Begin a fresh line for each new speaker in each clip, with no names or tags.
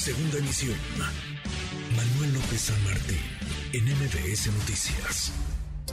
Segunda emisión. Manuel López San Martín, en MBS Noticias.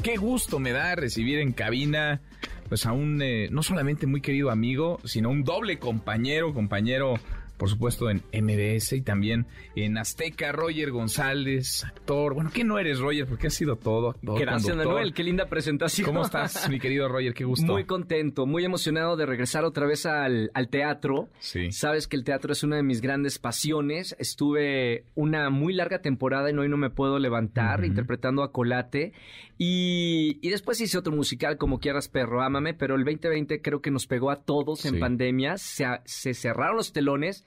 Qué gusto me da recibir en cabina pues a un eh, no solamente muy querido amigo, sino un doble compañero, compañero por supuesto en MBS y también en Azteca, Roger González, actor. Bueno, ¿qué no eres, Roger? Porque has sido todo.
Gracias, Manuel. Qué linda presentación.
¿Cómo estás, mi querido Roger? Qué gusto.
Muy contento, muy emocionado de regresar otra vez al, al teatro.
Sí.
Sabes que el teatro es una de mis grandes pasiones. Estuve una muy larga temporada en Hoy No Me Puedo Levantar, interpretando a Colate. Y, y, después hice otro musical, como quieras, perro, ámame. Pero el 2020 creo que nos pegó a todos en pandemia. Se, se cerraron los telones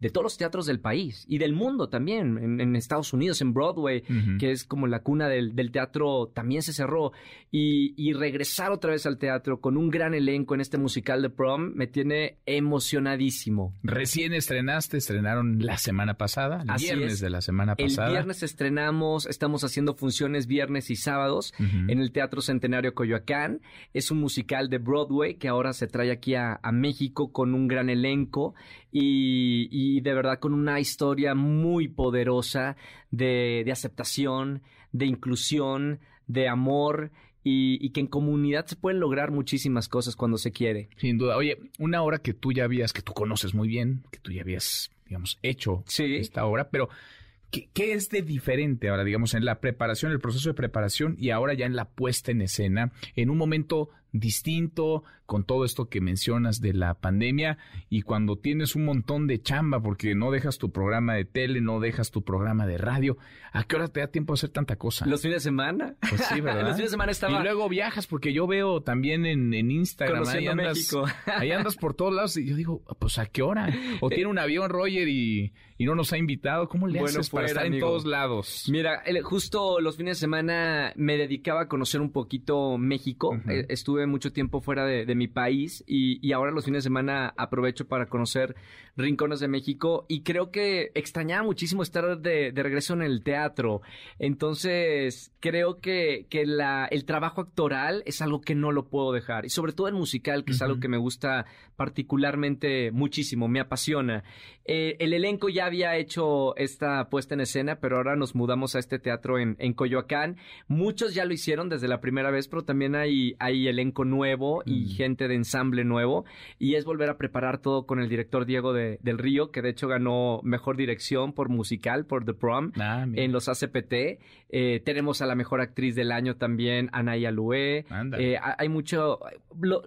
de todos los teatros del país y del mundo también. En, Estados Unidos, en Broadway, que es como la cuna del, teatro, también se cerró. Y, regresar otra vez al teatro con un gran elenco en este musical de prom me tiene emocionadísimo.
Recién estrenaste, estrenaron la semana pasada, el viernes de la semana pasada.
El viernes estrenamos, estamos haciendo funciones viernes y sábados en el Teatro Centenario Coyoacán. Es un musical de Broadway que ahora se trae aquí a, México con un gran elenco y y de verdad con una historia muy poderosa de, aceptación, de inclusión, de amor y, que en comunidad se pueden lograr muchísimas cosas cuando se quiere.
Sin duda. Oye, una obra que tú ya habías, que tú conoces muy bien, que tú ya habías, digamos, hecho esta obra, pero ¿qué, ¿qué, es de diferente ahora, digamos, en la preparación, el proceso de preparación y ahora ya en la puesta en escena, en un momento distinto con todo esto que mencionas de la pandemia y cuando tienes un montón de chamba porque no dejas tu programa de tele, no dejas tu programa de radio, ¿a qué hora te da tiempo de hacer tanta cosa?
Los fines de semana.
Pues sí, ¿verdad?
Los fines de semana estaba...
Y luego viajas porque yo veo también en, en Instagram, ahí andas,
México.
ahí andas por todos lados y yo digo, pues ¿a qué hora? O tiene un avión Roger y, y no nos ha invitado, ¿cómo le haces para estar en todos lados?
Mira, justo los fines de semana me dedicaba a conocer un poquito México, eh, estuve mucho tiempo fuera de, mi país y, ahora los fines de semana aprovecho para conocer rincones de México y creo que extrañaba muchísimo estar de, regreso en el teatro. Entonces, creo que, que la, el trabajo actoral es algo que no lo puedo dejar y sobre todo el musical, que es algo que me gusta particularmente muchísimo, me apasiona. Eh, el elenco ya había hecho esta puesta en escena, pero ahora nos mudamos a este teatro en, en Coyoacán. Muchos ya lo hicieron desde la primera vez, pero también hay, hay elenco nuevo y mm. gente de ensamble nuevo. Y es volver a preparar todo con el director Diego de, del Río, que de hecho ganó mejor dirección por musical, por The Prom, ah, en los ACPT. Eh, tenemos a la mejor actriz del año también, Anaya Lué. Eh, hay mucho,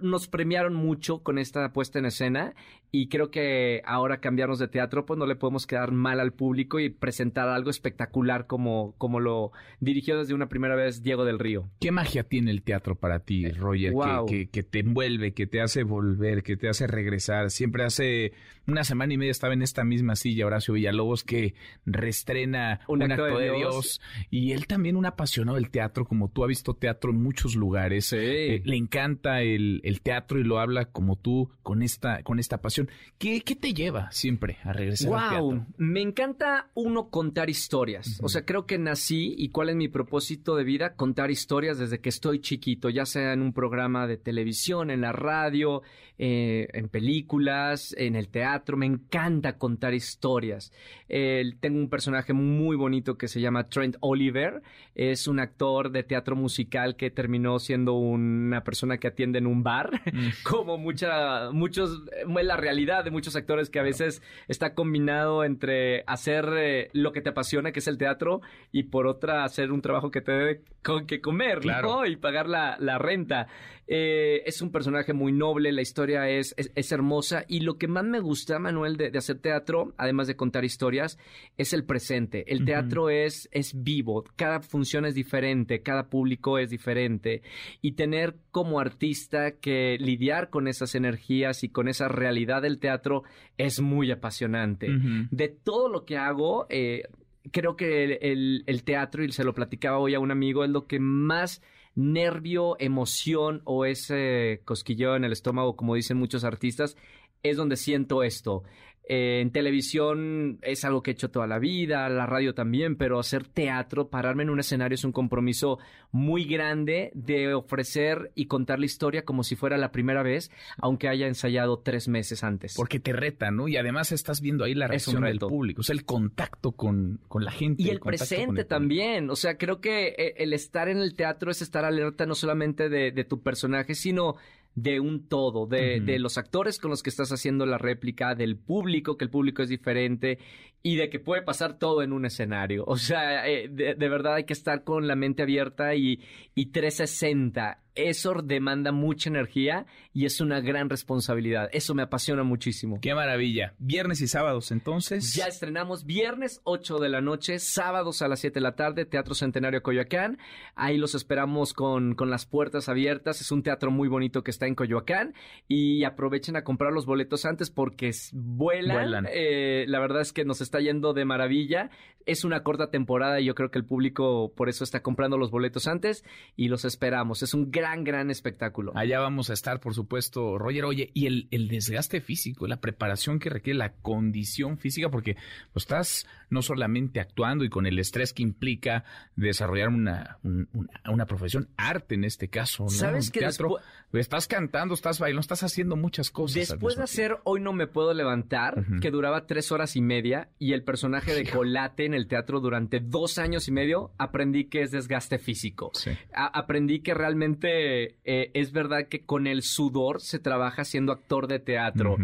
nos premiaron mucho con esta puesta en escena y creo que ahora cambiarnos de teatro, pues no le podemos quedar mal al público y presentar algo espectacular como, como lo dirigió desde una primera vez Diego del Río.
¿Qué magia tiene el teatro para ti, eh, Roger? Que, que, te envuelve, que te hace volver, que te hace regresar. Siempre hace una semana y media estaba en esta misma silla Horacio Villalobos que restrena un, acto, de, Dios. Y él también un apasionado del teatro, como tú ha visto teatro en muchos lugares. Eh, le encanta el, el teatro y lo habla como tú con esta, con esta pasión ¿Qué, te lleva siempre a regresar al teatro?
Me encanta uno contar historias. O sea, creo que nací y cuál es mi propósito de vida, contar historias desde que estoy chiquito, ya sea en un programa de televisión, en la radio, eh, en películas, en el teatro. Me encanta contar historias. tengo un personaje muy bonito que se llama Trent Oliver. Es un actor de teatro musical que terminó siendo una persona que atiende en un bar, mm. como mucha, muchos, es la realidad de muchos actores que a veces está combinado entre hacer eh, lo que te apasiona, que es el teatro, y por otra hacer un trabajo que te debe con que comer, ¿no? Y pagar la, renta. Eh, es un personaje muy noble, la historia es, es, hermosa, y lo que más me gusta, Manuel, de, hacer teatro, además de contar historias, es el presente. El teatro es, es vivo, cada función es diferente, cada público es diferente, y tener como artista que lidiar con esas energías y con esa realidad del teatro es muy apasionante. De todo lo que hago, eh, creo que el, teatro, y se lo platicaba hoy a un amigo, es lo que más nervio, emoción o ese cosquilleo en el estómago, como dicen muchos artistas, es donde siento esto. Eh, en televisión es algo que he hecho toda la vida, la radio también, pero hacer teatro, pararme en un escenario es un compromiso muy grande de ofrecer y contar la historia como si fuera la primera vez, aunque haya ensayado tres meses antes.
Porque te reta, ¿no? Y además estás viendo ahí la reacción del público, o sea, el contacto con, con la gente.
Y el, presente también, o sea, creo que eh, el estar en el teatro es estar alerta no solamente de, de tu personaje, sino de un todo, de, de, los actores con los que estás haciendo la réplica, del público, que el público es diferente y de que puede pasar todo en un escenario. O sea, eh, de, de, verdad hay que estar con la mente abierta y, y 360 eso demanda mucha energía y es una gran responsabilidad. Eso me apasiona muchísimo.
Qué maravilla. Viernes y sábados, entonces.
Ya estrenamos viernes 8 de la noche, sábados a las 7 de la tarde, Teatro Centenario Coyoacán. Ahí los esperamos con, con las puertas abiertas. Es un teatro muy bonito que está en Coyoacán y aprovechen a comprar los boletos antes porque vuelan. Eh, la verdad es que nos está yendo de maravilla. Es una corta temporada y yo creo que el público por eso está comprando los boletos antes y los esperamos. Es un gran, gran espectáculo.
Allá vamos a estar, por supuesto, Roger. Oye, y el, el desgaste físico, la preparación que requiere, la condición física, porque pues, estás no solamente actuando y con el estrés que implica desarrollar una, una, profesión, arte en este caso, ¿no?
¿Sabes que
teatro, estás cantando, estás bailando, estás haciendo muchas cosas.
Después de hacer Hoy no me puedo levantar, que duraba tres horas y media, y el personaje de Colate en el teatro durante dos años y medio, aprendí que es desgaste físico. aprendí que realmente eh, es verdad que con el sudor se trabaja siendo actor de teatro.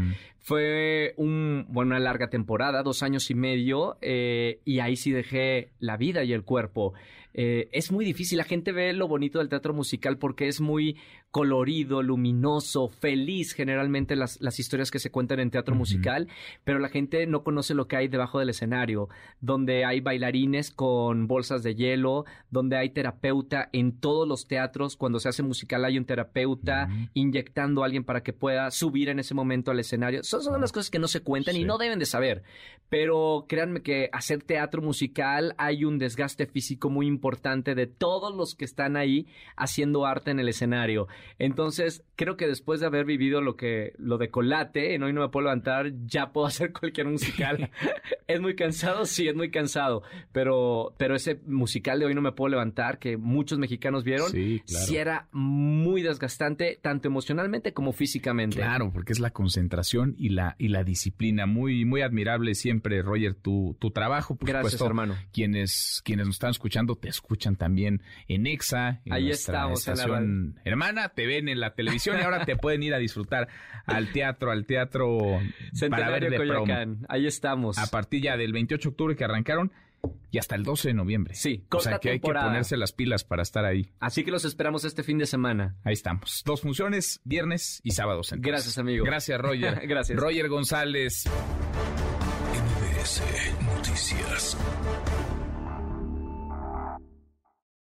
Fue un, bueno, una larga temporada, dos años y medio, eh, y ahí sí dejé la vida y el cuerpo. Eh, es muy difícil. La gente ve lo bonito del teatro musical porque es muy colorido, luminoso, feliz generalmente las, las historias que se cuentan en teatro musical, pero la gente no conoce lo que hay debajo del escenario, donde hay bailarines con bolsas de hielo, donde hay terapeuta en todos los teatros, cuando se hace musical hay un terapeuta inyectando a alguien para que pueda subir en ese momento al escenario. Son, son las cosas que no se cuentan y no deben de saber, pero créanme que hacer teatro musical hay un desgaste físico muy importante de todos los que están ahí haciendo arte en el escenario. Entonces, creo que después de haber vivido lo que lo de Colate, en hoy no me puedo levantar, ya puedo hacer cualquier musical. es muy cansado, sí, es muy cansado, pero pero ese musical de hoy no me puedo levantar que muchos mexicanos vieron, sí, era muy desgastante tanto emocionalmente como físicamente.
Claro, porque es la concentración y la y la disciplina muy muy admirable siempre, Roger, tu tu trabajo,
por Gracias, hermano.
Quienes quienes nos están escuchando te escuchan también en Exa, en
Ahí estamos,
estación hermana te ven en la televisión y ahora te pueden ir a disfrutar al teatro, al teatro
para ver de promo. Ahí estamos.
A partir ya del 28 de octubre que arrancaron y hasta el 12 de noviembre.
Sí,
o sea que hay que ponerse las pilas para estar ahí.
Así que los esperamos este fin de semana.
Ahí estamos. Dos funciones, viernes y sábados.
Gracias, amigo.
Gracias, Roger.
Gracias.
Roger González.
MBS Noticias.